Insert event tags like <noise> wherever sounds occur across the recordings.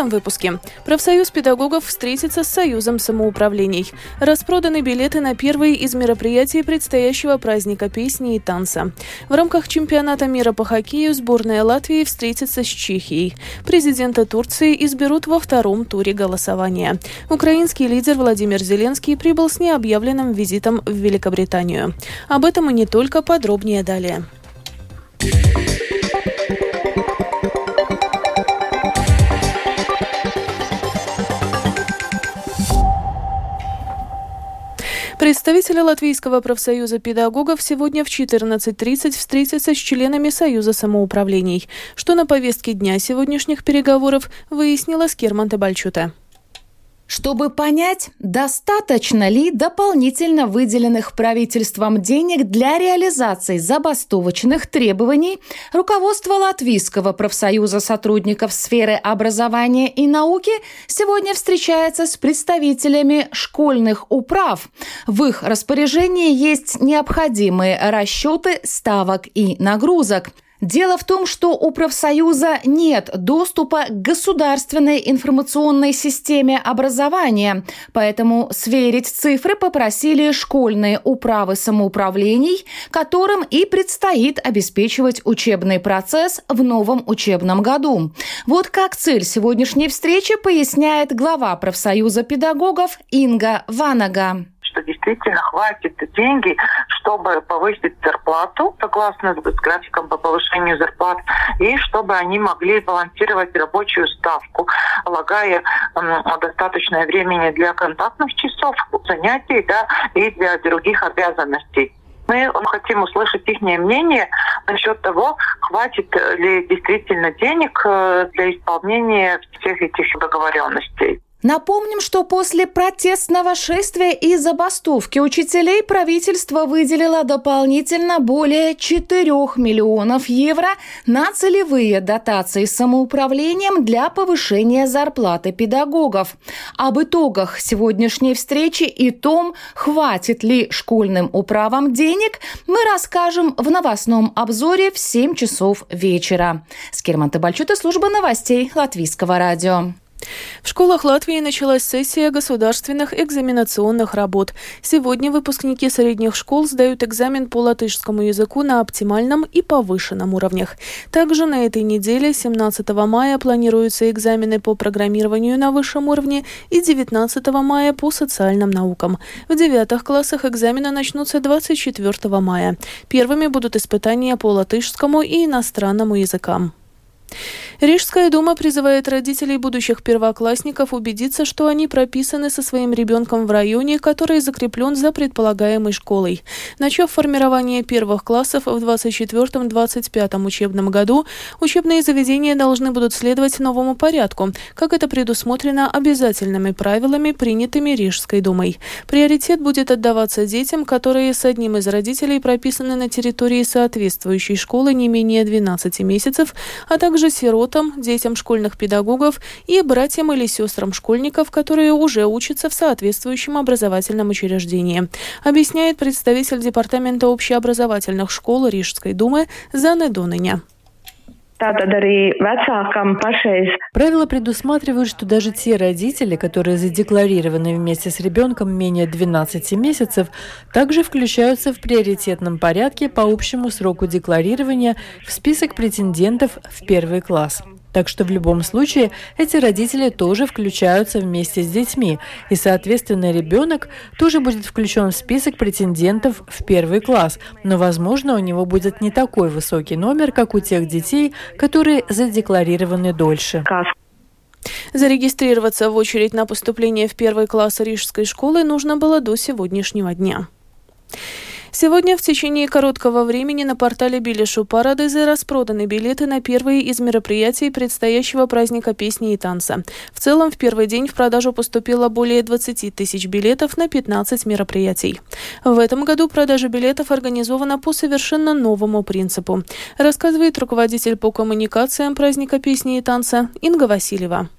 этом выпуске профсоюз педагогов встретится с Союзом самоуправлений. Распроданы билеты на первые из мероприятий предстоящего праздника песни и танца. В рамках чемпионата мира по хоккею сборная Латвии встретится с Чехией. Президента Турции изберут во втором туре голосования. Украинский лидер Владимир Зеленский прибыл с необъявленным визитом в Великобританию. Об этом и не только подробнее далее. Представители Латвийского профсоюза педагогов сегодня в 14.30 встретятся с членами Союза самоуправлений. Что на повестке дня сегодняшних переговоров, выяснила Скерман Табальчута чтобы понять, достаточно ли дополнительно выделенных правительством денег для реализации забастовочных требований, руководство Латвийского профсоюза сотрудников сферы образования и науки сегодня встречается с представителями школьных управ. В их распоряжении есть необходимые расчеты ставок и нагрузок – Дело в том, что у профсоюза нет доступа к государственной информационной системе образования, поэтому сверить цифры попросили школьные управы самоуправлений, которым и предстоит обеспечивать учебный процесс в новом учебном году. Вот как цель сегодняшней встречи поясняет глава профсоюза педагогов Инга Ванага что действительно хватит деньги, чтобы повысить зарплату согласно с графиком по повышению зарплат, и чтобы они могли балансировать рабочую ставку, полагая достаточное времени для контактных часов, занятий да, и для других обязанностей. Мы хотим услышать их мнение насчет того, хватит ли действительно денег э, для исполнения всех этих договоренностей. Напомним, что после протестного шествия и забастовки учителей правительство выделило дополнительно более 4 миллионов евро на целевые дотации самоуправлением для повышения зарплаты педагогов. Об итогах сегодняшней встречи и том, хватит ли школьным управам денег, мы расскажем в новостном обзоре в 7 часов вечера. Скирман Табальчута, служба новостей Латвийского радио. В школах Латвии началась сессия государственных экзаменационных работ. Сегодня выпускники средних школ сдают экзамен по латышскому языку на оптимальном и повышенном уровнях. Также на этой неделе, 17 мая, планируются экзамены по программированию на высшем уровне и 19 мая по социальным наукам. В девятых классах экзамены начнутся 24 мая. Первыми будут испытания по латышскому и иностранному языкам. Рижская дума призывает родителей будущих первоклассников убедиться, что они прописаны со своим ребенком в районе, который закреплен за предполагаемой школой. Начав формирование первых классов в 24-25 учебном году, учебные заведения должны будут следовать новому порядку, как это предусмотрено обязательными правилами, принятыми Рижской думой. Приоритет будет отдаваться детям, которые с одним из родителей прописаны на территории соответствующей школы не менее 12 месяцев, а также сирот сиротам, детям школьных педагогов и братьям или сестрам школьников, которые уже учатся в соответствующем образовательном учреждении, объясняет представитель Департамента общеобразовательных школ Рижской думы Заны Доныня. Правила предусматривают, что даже те родители, которые задекларированы вместе с ребенком менее 12 месяцев, также включаются в приоритетном порядке по общему сроку декларирования в список претендентов в первый класс. Так что в любом случае эти родители тоже включаются вместе с детьми, и, соответственно, ребенок тоже будет включен в список претендентов в первый класс, но, возможно, у него будет не такой высокий номер, как у тех детей, которые задекларированы дольше. Зарегистрироваться в очередь на поступление в первый класс Рижской школы нужно было до сегодняшнего дня. Сегодня в течение короткого времени на портале Билишу Парадызы распроданы билеты на первые из мероприятий предстоящего праздника песни и танца. В целом, в первый день в продажу поступило более 20 тысяч билетов на 15 мероприятий. В этом году продажа билетов организована по совершенно новому принципу, рассказывает руководитель по коммуникациям праздника песни и танца Инга Васильева.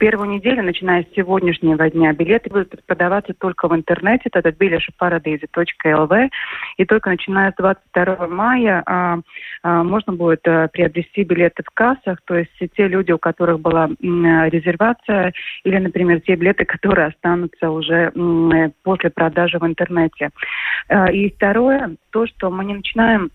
Первую неделю, начиная с сегодняшнего дня, билеты будут продаваться только в интернете, это bileşuparadise.lv, и только начиная с 22 мая а, а, можно будет а, приобрести билеты в кассах, то есть те люди, у которых была м, резервация, или, например, те билеты, <laughs> которые останутся уже м, после продажи в интернете. А, и второе, то, что мы не начинаем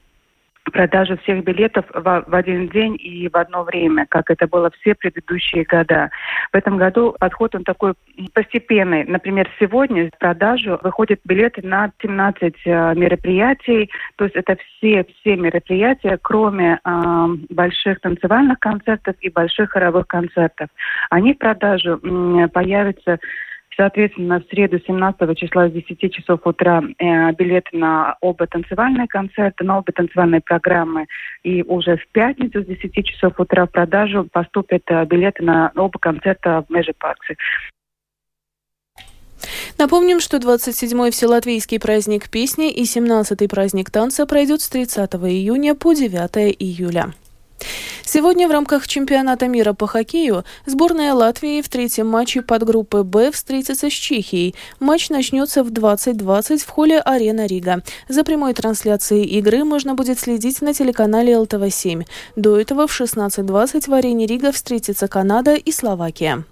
продажи всех билетов в, в один день и в одно время, как это было все предыдущие года. В этом году подход он такой постепенный. Например, сегодня в продажу выходят билеты на 17 э, мероприятий, то есть это все, все мероприятия, кроме э, больших танцевальных концертов и больших хоровых концертов. Они в продажу э, появятся Соответственно, в среду 17 числа с 10 часов утра э, билеты на оба танцевальные концерты, на обе танцевальные программы. И уже в пятницу с 10 часов утра в продажу поступят э, билеты на оба концерта в Межи Парксе. Напомним, что 27-й Вселатвийский праздник песни и 17-й праздник танца пройдет с 30 июня по 9 июля. Сегодня в рамках чемпионата мира по хоккею сборная Латвии в третьем матче подгруппы «Б» встретится с Чехией. Матч начнется в 20.20 в холле «Арена Рига». За прямой трансляцией игры можно будет следить на телеканале ЛТВ-7. До этого в 16.20 в «Арене Рига» встретится Канада и Словакия.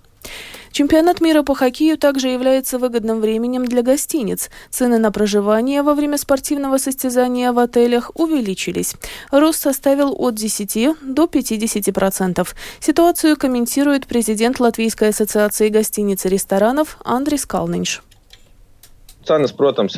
Чемпионат мира по хоккею также является выгодным временем для гостиниц. Цены на проживание во время спортивного состязания в отелях увеличились. Рост составил от 10 до 50%. Ситуацию комментирует президент Латвийской ассоциации гостиниц и ресторанов Андрей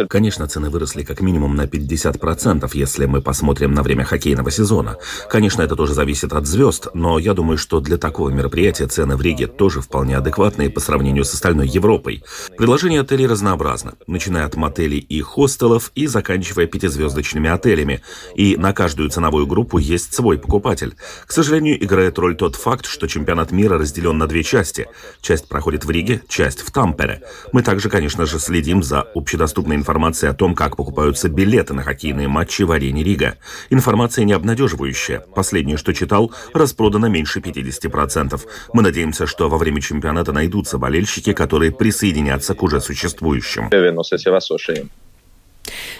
Конечно, цены выросли как минимум на 50%, если мы посмотрим на время хоккейного сезона. Конечно, это тоже зависит от звезд, но я думаю, что для такого мероприятия цены в Риге тоже вполне адекватные по сравнению с остальной Европой. Предложение отелей разнообразно, начиная от мотелей и хостелов и заканчивая пятизвездочными отелями. И на каждую ценовую группу есть свой покупатель. К сожалению, играет роль тот факт, что чемпионат мира разделен на две части. Часть проходит в Риге, часть в Тампере. Мы также, конечно же, следим за общедоступной информации о том, как покупаются билеты на хоккейные матчи в арене Рига. Информация не обнадеживающая. Последнее, что читал, распродано меньше 50%. Мы надеемся, что во время чемпионата найдутся болельщики, которые присоединятся к уже существующим.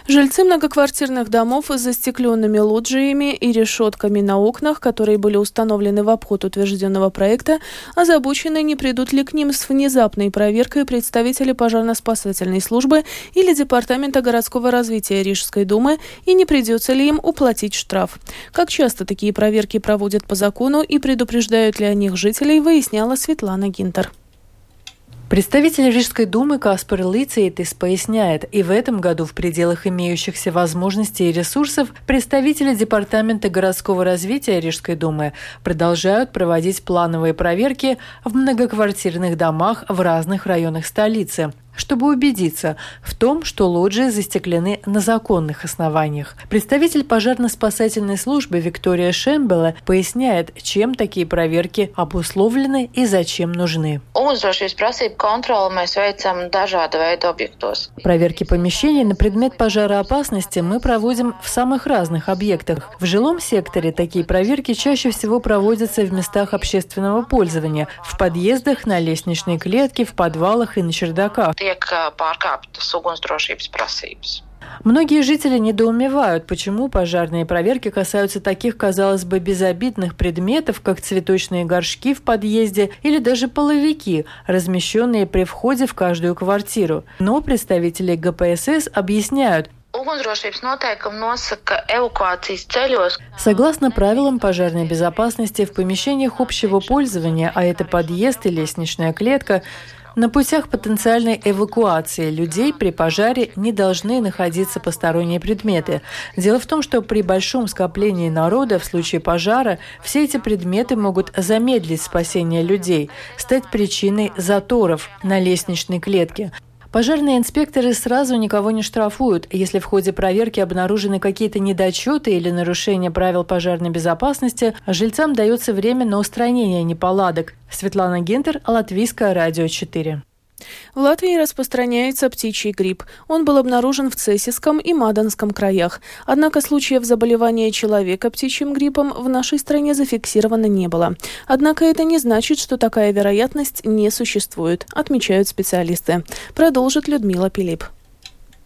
Жильцы многоквартирных домов с застекленными лоджиями и решетками на окнах, которые были установлены в обход утвержденного проекта, озабочены, не придут ли к ним с внезапной проверкой представители пожарно-спасательной службы или Департамента городского развития Рижской думы и не придется ли им уплатить штраф. Как часто такие проверки проводят по закону и предупреждают ли о них жителей, выясняла Светлана Гинтер. Представитель Рижской думы Каспар Лицейтис поясняет, и в этом году в пределах имеющихся возможностей и ресурсов представители Департамента городского развития Рижской думы продолжают проводить плановые проверки в многоквартирных домах в разных районах столицы, чтобы убедиться в том, что лоджии застеклены на законных основаниях. Представитель пожарно-спасательной службы Виктория Шембела поясняет, чем такие проверки обусловлены и зачем нужны. Проверки помещений на предмет пожароопасности мы проводим в самых разных объектах. В жилом секторе такие проверки чаще всего проводятся в местах общественного пользования, в подъездах, на лестничной клетке, в подвалах и на чердаках tiek pārkāptas ugunsdrošības prasības. Многие жители недоумевают, почему пожарные проверки касаются таких, казалось бы, безобидных предметов, как цветочные горшки в подъезде или даже половики, размещенные при входе в каждую квартиру. Но представители ГПСС объясняют, Согласно правилам пожарной безопасности в помещениях общего пользования, а это подъезд и лестничная клетка, на путях потенциальной эвакуации людей при пожаре не должны находиться посторонние предметы. Дело в том, что при большом скоплении народа в случае пожара все эти предметы могут замедлить спасение людей, стать причиной заторов на лестничной клетке. Пожарные инспекторы сразу никого не штрафуют, если в ходе проверки обнаружены какие-то недочеты или нарушения правил пожарной безопасности, жильцам дается время на устранение неполадок. Светлана Гентер, Латвийское радио 4. В Латвии распространяется птичий грипп. Он был обнаружен в Цесиском и Маданском краях. Однако случаев заболевания человека птичьим гриппом в нашей стране зафиксировано не было. Однако это не значит, что такая вероятность не существует, отмечают специалисты. Продолжит Людмила Пилип.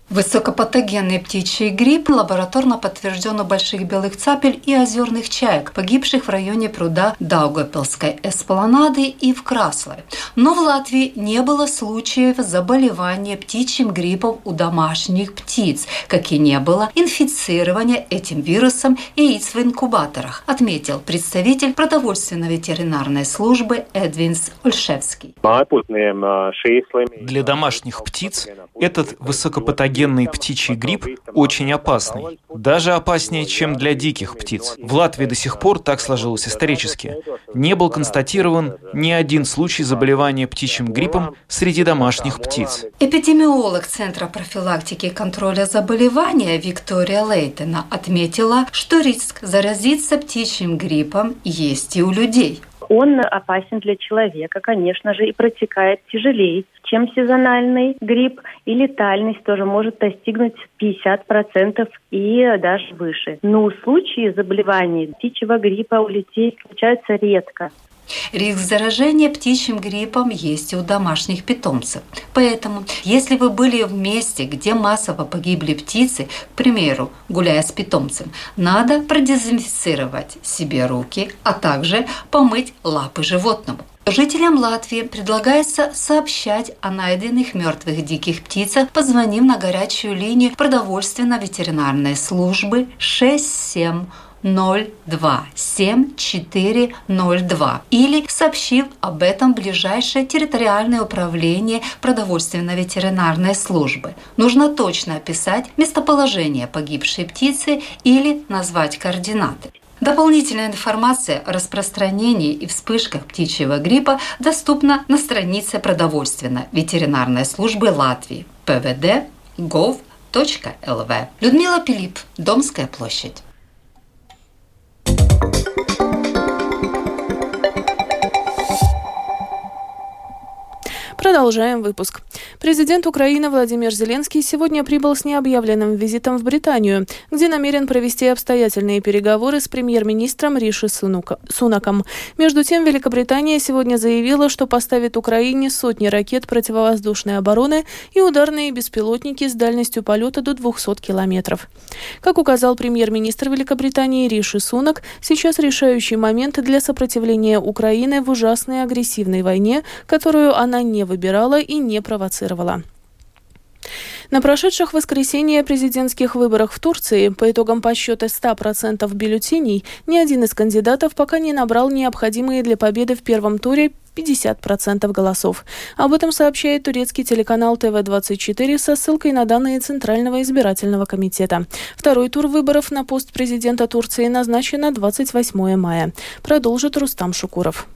Высокопатогенный птичий грипп лабораторно подтвержден у больших белых цапель и озерных чаек, погибших в районе пруда Даугапилской эспланады и в Краслове. Но в Латвии не было случаев заболевания птичьим гриппом у домашних птиц, как и не было инфицирования этим вирусом яиц в инкубаторах, отметил представитель продовольственно-ветеринарной службы Эдвинс Ольшевский. Для домашних птиц этот высокопатогенный патогенный птичий грипп очень опасный. Даже опаснее, чем для диких птиц. В Латвии до сих пор так сложилось исторически. Не был констатирован ни один случай заболевания птичьим гриппом среди домашних птиц. Эпидемиолог Центра профилактики и контроля заболевания Виктория Лейтена отметила, что риск заразиться птичьим гриппом есть и у людей он опасен для человека, конечно же, и протекает тяжелее, чем сезональный грипп, и летальность тоже может достигнуть 50% и даже выше. Но случаи заболеваний птичьего гриппа у людей случаются редко. Риск заражения птичьим гриппом есть и у домашних питомцев. Поэтому, если вы были в месте, где массово погибли птицы, к примеру, гуляя с питомцем, надо продезинфицировать себе руки, а также помыть лапы животному. Жителям Латвии предлагается сообщать о найденных мертвых диких птицах, позвонив на горячую линию продовольственно-ветеринарной службы 67 02 7402 или сообщил об этом ближайшее территориальное управление продовольственно-ветеринарной службы. Нужно точно описать местоположение погибшей птицы или назвать координаты. Дополнительная информация о распространении и вспышках птичьего гриппа доступна на странице продовольственно-ветеринарной службы Латвии pvd.gov.lv. Людмила Пилип, Домская площадь. Продолжаем выпуск. Президент Украины Владимир Зеленский сегодня прибыл с необъявленным визитом в Британию, где намерен провести обстоятельные переговоры с премьер-министром Риши Сунаком. Между тем, Великобритания сегодня заявила, что поставит Украине сотни ракет противовоздушной обороны и ударные беспилотники с дальностью полета до 200 километров. Как указал премьер-министр Великобритании Риши Сунак, сейчас решающий момент для сопротивления Украины в ужасной агрессивной войне, которую она не выбирала и не провоцировала. На прошедших воскресенье президентских выборах в Турции по итогам подсчета 100% бюллетеней ни один из кандидатов пока не набрал необходимые для победы в первом туре 50% голосов. Об этом сообщает турецкий телеканал ТВ-24 со ссылкой на данные Центрального избирательного комитета. Второй тур выборов на пост президента Турции назначен на 28 мая. Продолжит Рустам Шукуров.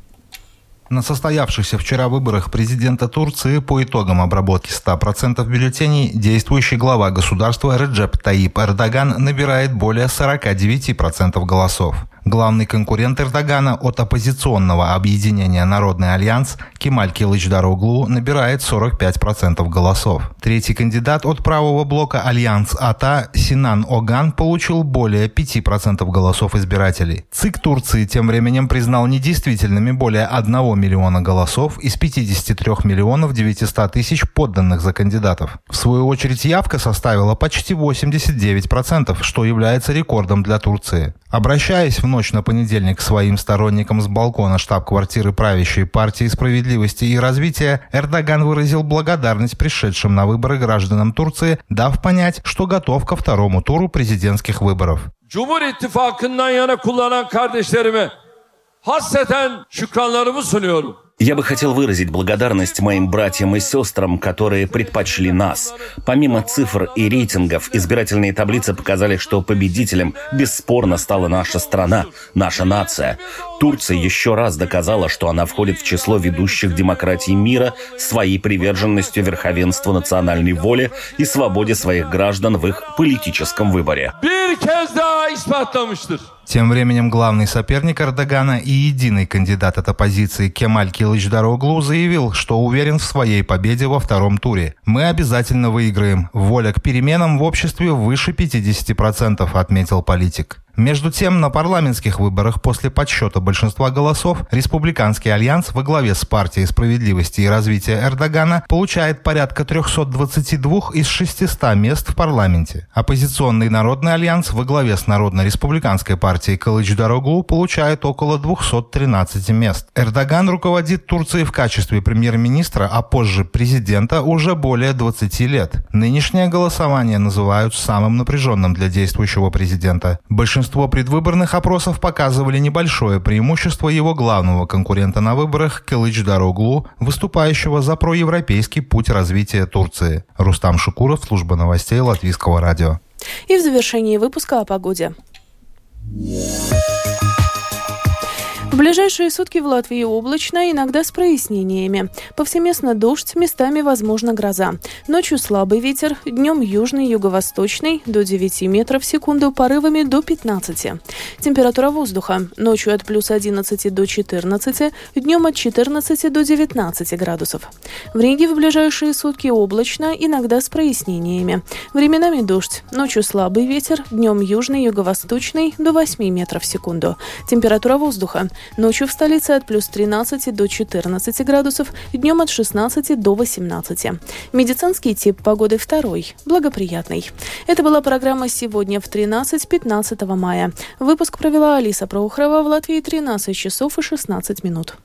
На состоявшихся вчера выборах президента Турции по итогам обработки 100% бюллетеней действующий глава государства Реджеп Таип Эрдоган набирает более 49% голосов. Главный конкурент Эрдогана от оппозиционного объединения «Народный альянс» Кемаль Кылычдароглу набирает 45% голосов. Третий кандидат от правого блока «Альянс АТА» Синан Оган получил более 5% голосов избирателей. ЦИК Турции тем временем признал недействительными более 1 миллиона голосов из 53 миллионов 900 тысяч подданных за кандидатов. В свою очередь явка составила почти 89%, что является рекордом для Турции. Обращаясь в ночь на понедельник своим сторонникам с балкона штаб-квартиры правящей партии справедливости и развития, Эрдоган выразил благодарность пришедшим на выборы гражданам Турции, дав понять, что готов ко второму туру президентских выборов. Cumhur. Я бы хотел выразить благодарность моим братьям и сестрам, которые предпочли нас. Помимо цифр и рейтингов, избирательные таблицы показали, что победителем бесспорно стала наша страна, наша нация. Турция еще раз доказала, что она входит в число ведущих демократий мира своей приверженностью верховенству национальной воли и свободе своих граждан в их политическом выборе. Тем временем главный соперник Эрдогана и единый кандидат от оппозиции Кемаль Кылычдароглу заявил, что уверен в своей победе во втором туре. «Мы обязательно выиграем. Воля к переменам в обществе выше 50%, отметил политик. Между тем, на парламентских выборах после подсчета большинства голосов Республиканский альянс во главе с партией справедливости и развития Эрдогана получает порядка 322 из 600 мест в парламенте. Оппозиционный Народный альянс во главе с Народно-республиканской партией Кылычдароглу получает около 213 мест. Эрдоган руководит Турцией в качестве премьер-министра, а позже президента уже более 20 лет. Нынешнее голосование называют самым напряженным для действующего президента. Большинство Большинство предвыборных опросов показывали небольшое преимущество его главного конкурента на выборах Кылыч Дароглу, выступающего за проевропейский путь развития Турции. Рустам Шукуров, служба новостей Латвийского радио. И в завершении выпуска о погоде. В ближайшие сутки в Латвии облачно, иногда с прояснениями. Повсеместно дождь, местами возможна гроза. Ночью слабый ветер, днем южный, юго-восточный до 9 метров в секунду, порывами до 15. Температура воздуха. Ночью от плюс 11 до 14, днем от 14 до 19 градусов. В Риге в ближайшие сутки облачно, иногда с прояснениями. Временами дождь. Ночью слабый ветер, днем южный, юго-восточный до 8 метров в секунду. Температура воздуха. Ночью в столице от плюс 13 до 14 градусов, днем от 16 до 18. Медицинский тип погоды второй, благоприятный. Это была программа «Сегодня в 13-15 мая». Выпуск провела Алиса Проухрова в Латвии 13 часов и 16 минут.